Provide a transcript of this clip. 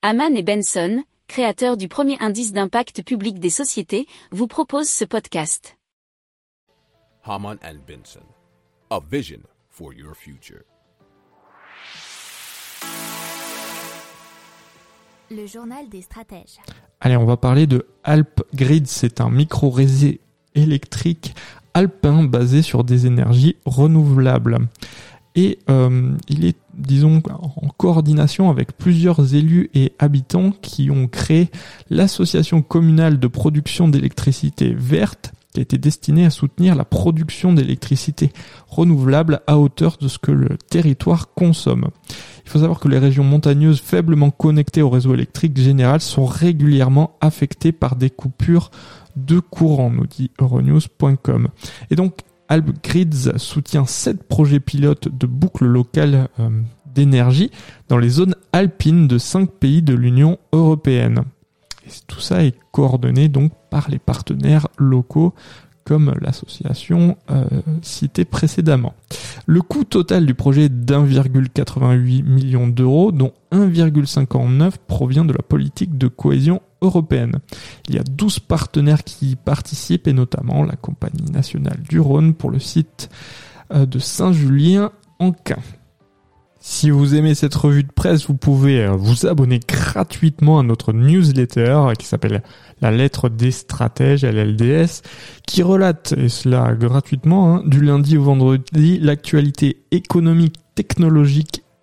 Haman et Benson, créateurs du premier indice d'impact public des sociétés, vous proposent ce podcast. Haman and Benson, a vision for your future. Le journal des stratèges. Allez, on va parler de AlpGrid. C'est un micro-réseau électrique alpin basé sur des énergies renouvelables. Et euh, il est, disons, en coordination avec plusieurs élus et habitants qui ont créé l'association communale de production d'électricité verte qui a été destinée à soutenir la production d'électricité renouvelable à hauteur de ce que le territoire consomme. Il faut savoir que les régions montagneuses faiblement connectées au réseau électrique général sont régulièrement affectées par des coupures de courant, nous dit Euronews.com. Et donc, AlpGrids soutient sept projets pilotes de boucles locales euh, d'énergie dans les zones alpines de cinq pays de l'Union européenne. Tout ça est coordonné donc par les partenaires locaux comme l'association euh, citée précédemment. Le coût total du projet est d'1,88 million d'euros, dont 1,59 provient de la politique de cohésion Il y a 12 partenaires qui y participent, et notamment la Compagnie nationale du Rhône pour le site euh, de Saint-Julien-en-Quin. Si vous aimez cette revue de presse, vous pouvez euh, vous abonner gratuitement à notre newsletter qui s'appelle La lettre des stratèges, LLDS, qui relate, et cela gratuitement, hein, du lundi au vendredi, l'actualité économique, technologique,